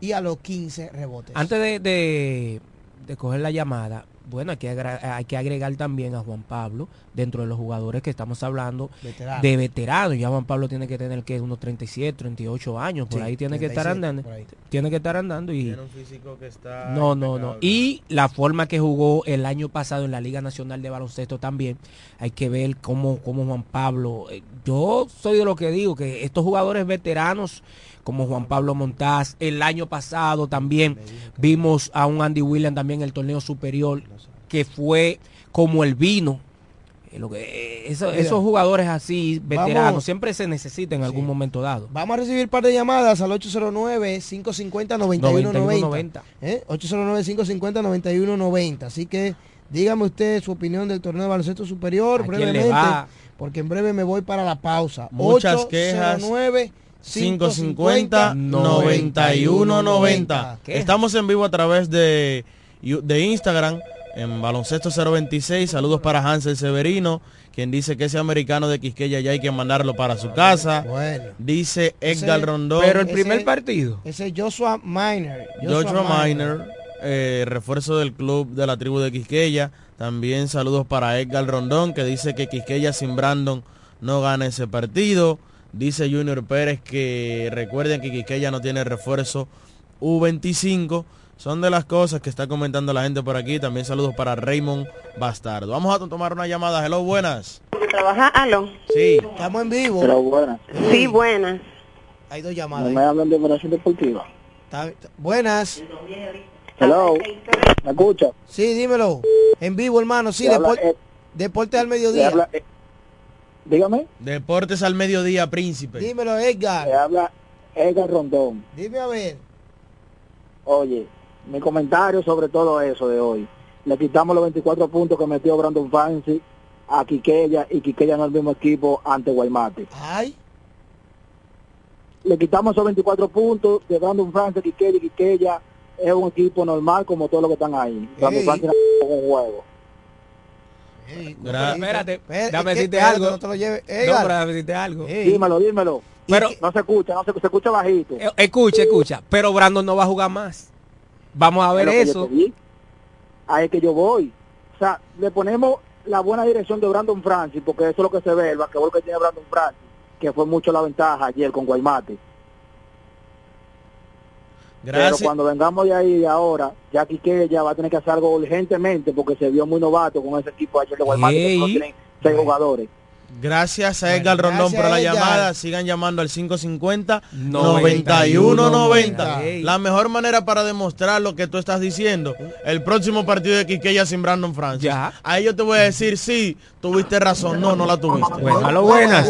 y a los 15 rebotes. Antes de, de, de coger la llamada, bueno, hay que, hay que agregar también a Juan Pablo dentro de los jugadores que estamos hablando Veterano. de veteranos. Ya Juan Pablo tiene que tener que unos 37, 38 años, por Sí, ahí tiene que estar 37, andando. Tiene que estar andando y Tiene un físico que está no, no, no. Y la forma que jugó el año pasado en la Liga Nacional de Baloncesto también. Hay que ver cómo, cómo Juan Pablo. eh, Yo soy de lo que digo, que estos jugadores veteranos, como Juan Pablo Montaz, el año pasado también vimos a un Andy Williams también en el torneo superior, que fue como el vino. Eh, eh, eso- esos jugadores así, veteranos, vamos- siempre se necesitan en algún momento dado. Vamos a recibir un par de llamadas al 809-550-9190. 9190. ¿Eh? 809-550-9190. Así que dígame usted su opinión del torneo de baloncesto superior ¿A quién le brevemente, va? porque en breve me voy para la pausa. Muchas quejas. 809 550 9190. Estamos en vivo a través de, de Instagram en baloncesto 026. Saludos para Hansel Severino, quien dice que ese americano de Quisqueya ya hay que mandarlo para su casa. Bueno. Dice Edgar Ese- Rondón. Pero el primer Ese- partido. Ese Joshua Miner. Joshua Miner, eh, refuerzo del club de la tribu de Quisqueya. También saludos para Edgar Rondón, que dice que Quisqueya sin Brandon no gana ese partido. Dice Junior Pérez que recuerden que Quisqueya no tiene refuerzo U25. Son de las cosas que está comentando la gente por aquí. También saludos para Raymond Bastardo. Vamos a tomar una llamada. Hello, buenas. ¿Trabaja? ¿Aló? Sí. Estamos en vivo. Pero buenas. Sí, buenas. Hay dos llamadas. me hablan de operación deportiva. Está- está- Buenas. Hello. ¿Me escucha? Sí, dímelo. En vivo, hermano. Sí, habla Ed- Deporte al mediodía. Dígame. Deportes al mediodía, príncipe. Dímelo, Edgar. Te habla Edgar Rondón. Dime a ver. Oye, mi comentario sobre todo eso de hoy. Le quitamos los 24 puntos que metió Brandon Fancy a Quiqueya y Quiqueya no es el mismo equipo ante Guaymate. Ay. Le quitamos esos 24 puntos de Brandon Fancy, Quiqueya y Quiqueya es un equipo normal como todos los que están ahí. Brandon. Fancy no un juego. Gra- Espérate, que- decirte espérate, algo. no te lo lleves. No, déjame decirte algo. Ey. Dímelo, dímelo. Pero- no se escucha, no se, se escucha bajito. Eh, Escucha, escucha. Pero Brandon no va a jugar más. Vamos a ver eso. Ahí es que yo voy. O sea, le ponemos la buena dirección de Brandon Francis, porque eso es lo que se ve, el basquetbol que tiene Brandon Francis, que fue mucho la ventaja ayer con Guaymate. Gracias. Pero cuando vengamos de ahí de ahora, ya Quique ya va a tener que hacer algo urgentemente, porque se vio muy novato con ese equipo ayer de Guaymate, que solo tienen seis jugadores. Gracias a Bueno, Edgar Rondón gracias, por la llamada. Sigan llamando al 550 91 9190. Ey. La mejor manera para demostrar lo que tú estás diciendo. El próximo partido de Quiqueya sin Brandon Francis. Ya. Ahí yo te voy a decir, sí, tuviste razón. No, no la tuviste. Bueno, a lo buenas.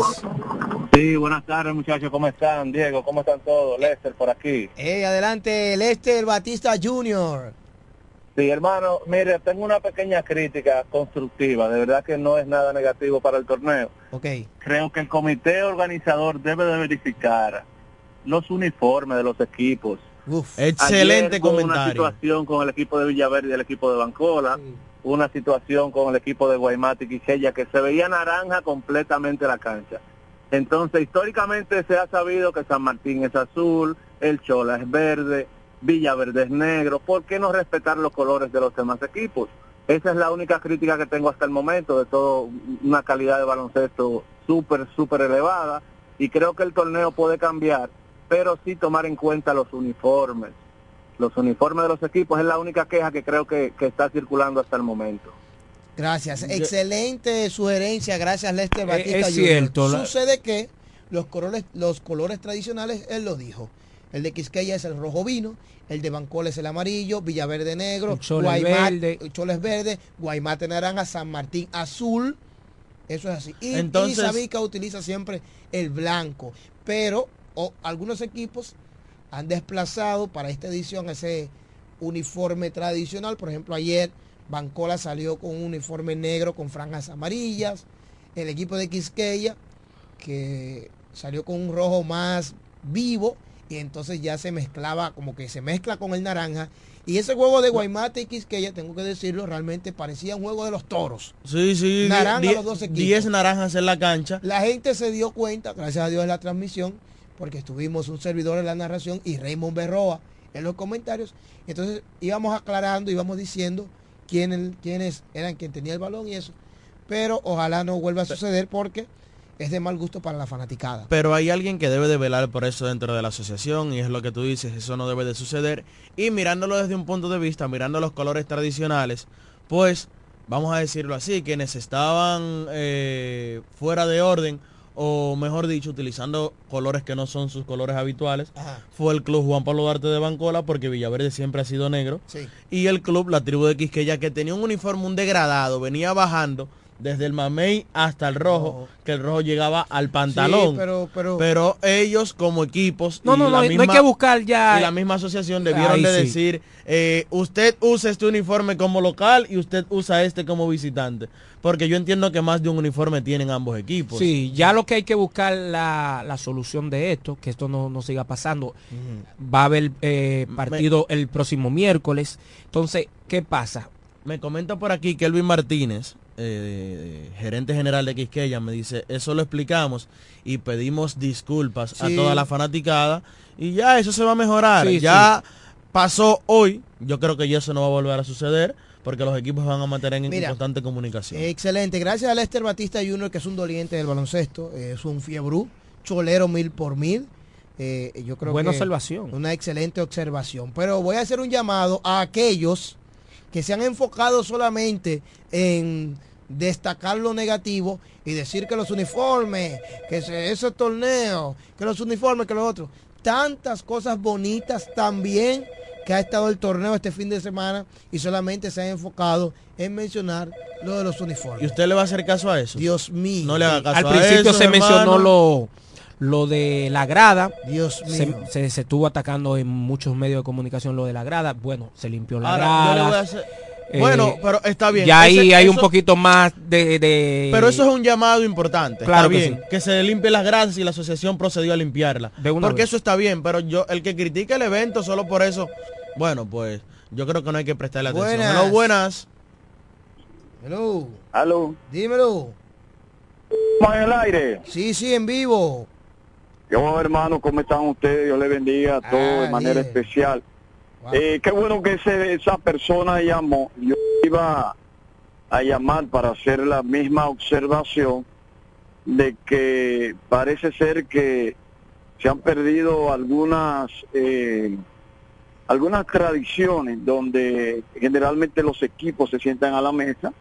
Sí, buenas tardes muchachos, ¿cómo están? Diego, ¿cómo están todos? Lester por aquí. Ey, adelante, Lester Batista Jr. Sí, hermano, mire, tengo una pequeña crítica constructiva, de verdad que no es nada negativo para el torneo. Ok. Creo que el comité organizador debe de verificar los uniformes de los equipos. Uf. Excelente hubo Una comentario. situación con el equipo de Villaverde y el equipo de Bancola, una situación con el equipo de Guaymate y Quisqueya que se veía naranja completamente la cancha. Entonces, históricamente se ha sabido que San Martín es azul, el Chola es verde, Villaverde es negro. ¿Por qué no respetar los colores de los demás equipos? Esa es la única crítica que tengo hasta el momento, de todo una calidad de baloncesto súper, súper elevada, y creo que el torneo puede cambiar, pero sí tomar en cuenta los uniformes. Los uniformes de los equipos es la única queja que creo que, que está circulando hasta el momento. Gracias. Excelente sugerencia. Gracias, Lester Eh, Batista. es cierto, Sucede que los colores, los colores tradicionales, él lo dijo. El de Quisqueya es el rojo vino, el de Bancol es el amarillo, Villaverde negro, El Chole Guaymat- verde. Choles verde, Guaymate naranja, San Martín azul. Eso es así. Y, Entonces- y Sabica utiliza siempre el blanco. Pero algunos equipos han desplazado para esta edición ese uniforme tradicional. Por ejemplo, ayer Bancola salió con un uniforme negro con franjas amarillas. El equipo de Quisqueya, que salió con un rojo más vivo, y entonces ya se mezclaba, como que se mezcla con el naranja. Y ese juego de Guaymate y Quisqueya, tengo que decirlo, realmente parecía un juego de los toros. Sí, sí. Naranja die- los dos equipos. 10 naranjas en la cancha. La gente se dio cuenta, gracias a Dios en la transmisión, porque estuvimos un servidor en la narración y Raymond Berroa en los comentarios. Entonces íbamos aclarando, íbamos diciendo quiénes, quiénes eran quien tenía el balón y eso. Pero ojalá no vuelva a suceder porque es de mal gusto para la fanaticada. Pero hay alguien que debe de velar por eso dentro de la asociación y es lo que tú dices, eso no debe de suceder. Y mirándolo desde un punto de vista, mirando los colores tradicionales, pues vamos a decirlo así, quienes estaban eh, fuera de orden o mejor dicho, utilizando colores que no son sus colores habituales, fue el club Juan Pablo Duarte de Bancola porque Villaverde siempre ha sido negro. Sí. Y el club, la tribu de Quisqueya, que tenía un uniforme, un degradado, venía bajando desde el mamey hasta el rojo, que el rojo llegaba al pantalón. Sí, pero, pero, ellos como equipos No, y no, la no, no hay que buscar ya- y la misma asociación debieron Ahí de sí. decir eh, usted usa este uniforme como local y usted usa este como visitante porque yo entiendo que más de un uniforme tienen ambos equipos Sí, ya lo que hay que buscar la, la solución de esto, que esto no, no siga pasando. Va a haber eh, partido el próximo miércoles. Entonces, ¿qué pasa? Me comenta por aquí que Elvin Martínez, eh, gerente general de Quisqueya, me dice, eso lo explicamos y pedimos disculpas a toda la fanaticada y ya eso se va a mejorar. Sí, ya pasó hoy, yo creo que ya eso no va a volver a suceder porque los equipos van a mantener en Mira, constante comunicación. Excelente. Gracias a Lester Batista Jr., que es un doliente del baloncesto. eh, es un fiebrú, cholero mil por mil. Eh, yo creo Buena que observación. Una excelente observación. Pero voy a hacer un llamado a aquellos que se han enfocado solamente en destacar lo negativo y decir que los uniformes, que ese, torneo, que los uniformes, que los otros. Tantas cosas bonitas también que ha estado el torneo este fin de semana y solamente se ha enfocado en mencionar lo de los uniformes. ¿Y usted le va a hacer caso a eso? Dios mío. No le haga caso Al a principio eso, se mencionó lo, lo de la grada. Dios Se, mío. se, se estuvo atacando en muchos medios de comunicación lo de la grada. Bueno, se limpió la Ahora, grada. hacer- Eh, Bueno, pero está bien. Ya ahí Ese- hay un poquito más de... de- Pero eso es un llamado importante. Claro está que bien. Que, se limpie las gradas y la asociación procedió a limpiarla. una Porque vez. eso está bien, pero yo, el que critica el evento solo por eso, bueno, pues yo creo que no hay que prestarle atención. Buenas. Hello, buenas. Hello. Aló. Dímelo. ¿Estamos en el aire? Sí, sí, en vivo. Yo, hermano, ¿cómo están ustedes? Dios les bendiga a todos de manera especial. Eh, qué bueno que ese- esa persona llamó. Yo iba a llamar para hacer la misma observación de que parece ser que se han perdido algunas eh, algunas tradiciones donde generalmente los equipos se sientan a la mesa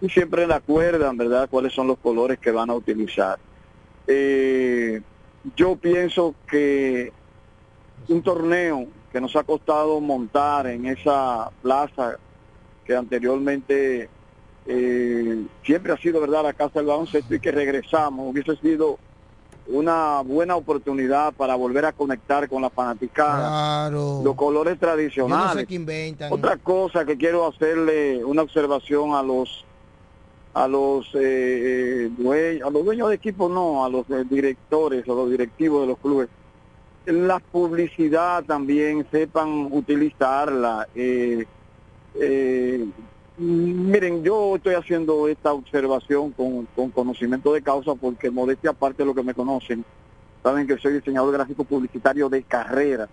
y siempre le acuerdan, ¿verdad?, cuáles son los colores que van a utilizar. Eh, yo pienso que un torneo que nos ha costado montar en esa plaza que anteriormente eh, siempre ha sido verdad la casa del baloncesto y que regresamos hubiese sido una buena oportunidad para volver a conectar con la fanaticada Claro. los colores Yo no tradicionales sé qué inventan. otra cosa que quiero hacerle una observación a los a los eh, eh, due- a los dueños de equipo no a los eh, directores o los directivos de los clubes la publicidad también sepan utilizarla eh, eh, miren yo estoy haciendo esta observación con, con conocimiento de causa porque modestia aparte de lo que me conocen saben que soy diseñador gráfico publicitario de carrera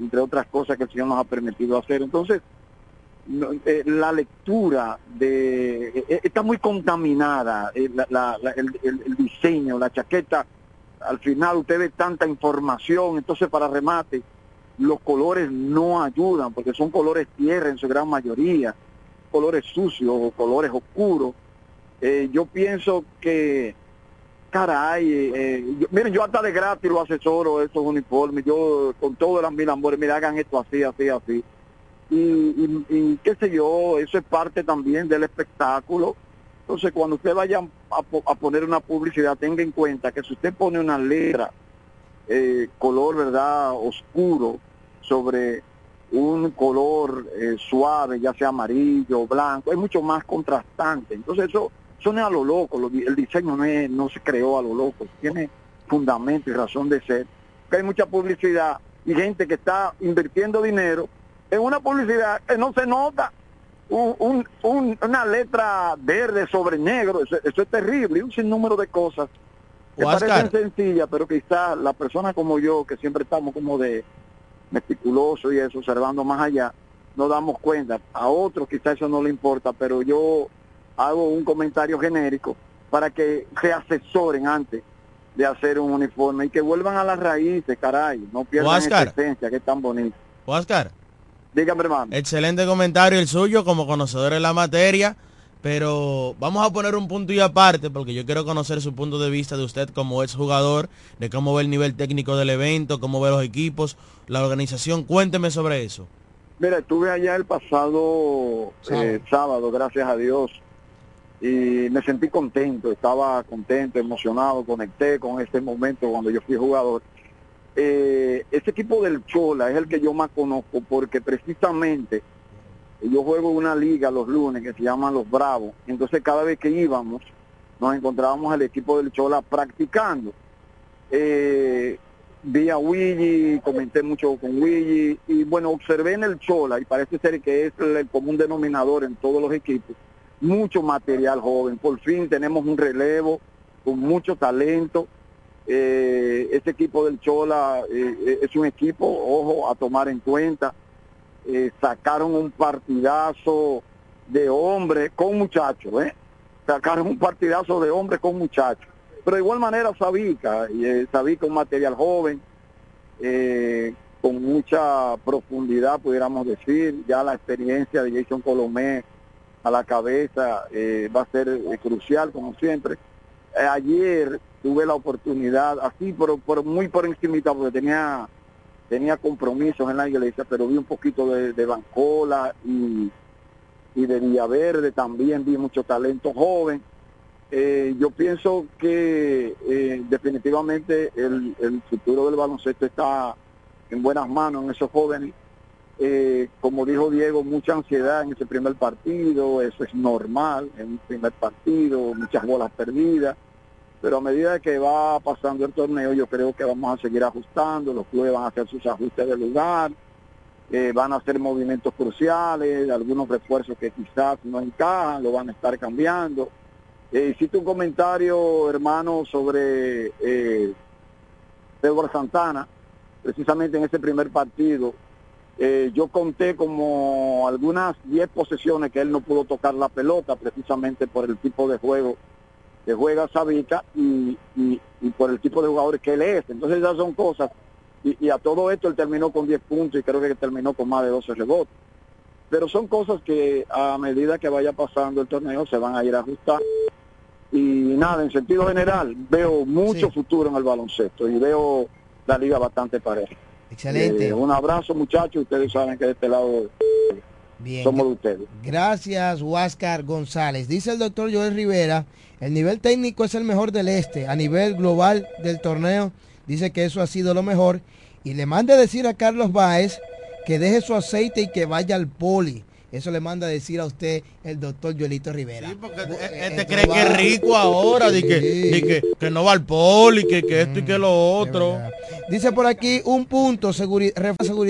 entre otras cosas que el Señor nos ha permitido hacer. Entonces, no, eh, la lectura de eh, está muy contaminada eh, la- la- la- el, el- diseño, la chaqueta. Al final usted ve tanta información, entonces para remate los colores no ayudan porque son colores tierra en su gran mayoría, colores sucios o colores oscuros. Eh, yo pienso que caray, eh, eh, yo- miren, yo hasta de gratis lo asesoro estos uniformes, yo con todas las mil amores, mira, hagan esto así, así, así. Y, y- qué sé yo, eso es parte también del espectáculo. Entonces, cuando usted vaya a, po- a poner una publicidad, tenga en cuenta que si usted pone una letra eh, color, ¿verdad?, oscuro sobre un color eh, suave, ya sea amarillo, blanco, es mucho más contrastante. Entonces, eso, eso no es a lo loco, lo el diseño no, es- no se creó a lo loco, tiene fundamento y razón de ser. Hay mucha publicidad y gente que está invirtiendo dinero en una publicidad que no se nota. Un, un- un- una letra verde sobre negro, eso, eso es terrible, y un sinnúmero de cosas que Oscar. parecen sencillas, pero quizás la persona como yo, que siempre estamos como de meticuloso y eso, observando más allá, no damos cuenta. A otros quizás eso no le importa, pero yo hago un comentario genérico para que se asesoren antes de hacer un uniforme y que vuelvan a las raíces, caray, no pierdan Oscar. esa esencia que es tan bonita. Oscar. Dígame, hermano. Excelente comentario el suyo como conocedor en la materia, pero vamos a poner un punto y aparte porque yo quiero conocer su punto de vista de usted como ex jugador, de cómo ve el nivel técnico del evento, cómo ve los equipos, la organización. Cuénteme sobre eso. Mira, estuve allá el pasado eh, sábado, gracias a Dios, y me sentí contento, estaba contento, emocionado, conecté con este momento cuando yo fui jugador. Eh, ese equipo del Chola es el que yo más conozco porque precisamente yo juego una liga los lunes que se llama Los Bravos, entonces cada vez que íbamos nos encontrábamos el equipo del Chola practicando. Eh, vi a Willy, comenté mucho con Willy y bueno, observé en el Chola y parece ser que es el común denominador en todos los equipos, mucho material joven. Por fin tenemos un relevo con mucho talento. Eh, este equipo del Chola eh, es un equipo, ojo, a tomar en cuenta. Eh, sacaron un partidazo de hombres con muchachos, ¿eh? Sacaron un partidazo de hombres con muchachos. Pero de igual manera Sabica, eh, Sabica un material joven, eh, con mucha profundidad, pudiéramos decir, ya la experiencia de Jason Colomé a la cabeza eh, va a ser crucial, como siempre. Ayer tuve la oportunidad, así, pero, pero muy por encimita, porque tenía tenía compromisos en la iglesia, pero vi un poquito de, de Bancola y, y de Villaverde, también vi mucho talento joven. Eh, yo pienso que eh, definitivamente el, el futuro del baloncesto está en buenas manos en esos jóvenes. Eh, como dijo Diego, mucha ansiedad en ese primer partido, eso es normal en un primer partido, muchas bolas perdidas, pero a medida que va pasando el torneo yo creo que vamos a seguir ajustando, los clubes van a hacer sus ajustes de lugar, eh, van a hacer movimientos cruciales, algunos refuerzos que quizás no encajan, lo van a estar cambiando. Eh, hiciste un comentario, hermano, sobre eh, Pedro Santana, precisamente en ese primer partido. Eh, yo conté como algunas 10 posesiones que él no pudo tocar la pelota, precisamente por el tipo de juego que juega Sabica y, y, y por el tipo de jugadores que él es. Entonces esas son cosas. Y, y a todo esto él terminó con 10 puntos y creo que terminó con más de 12 rebotes. Pero son cosas que a medida que vaya pasando el torneo se van a ir ajustando. Y nada, en sentido general, veo mucho futuro en el baloncesto y veo la liga bastante pareja. Excelente. Eh, un abrazo muchachos, ustedes saben que de este lado Bien. somos de ustedes. Gracias, Huáscar González. Dice el doctor Joel Rivera, el nivel técnico es el mejor del este. A nivel global del torneo, dice que eso ha sido lo mejor. Y le manda a decir a Carlos Báez que deje su aceite y que vaya al poli. Eso le manda a decir a usted el doctor Joelito Rivera. Este cree que es rico ahora, de que, de que, que no va al poli, que, que esto y que lo otro. Dice por aquí un punto, seguri- seguridad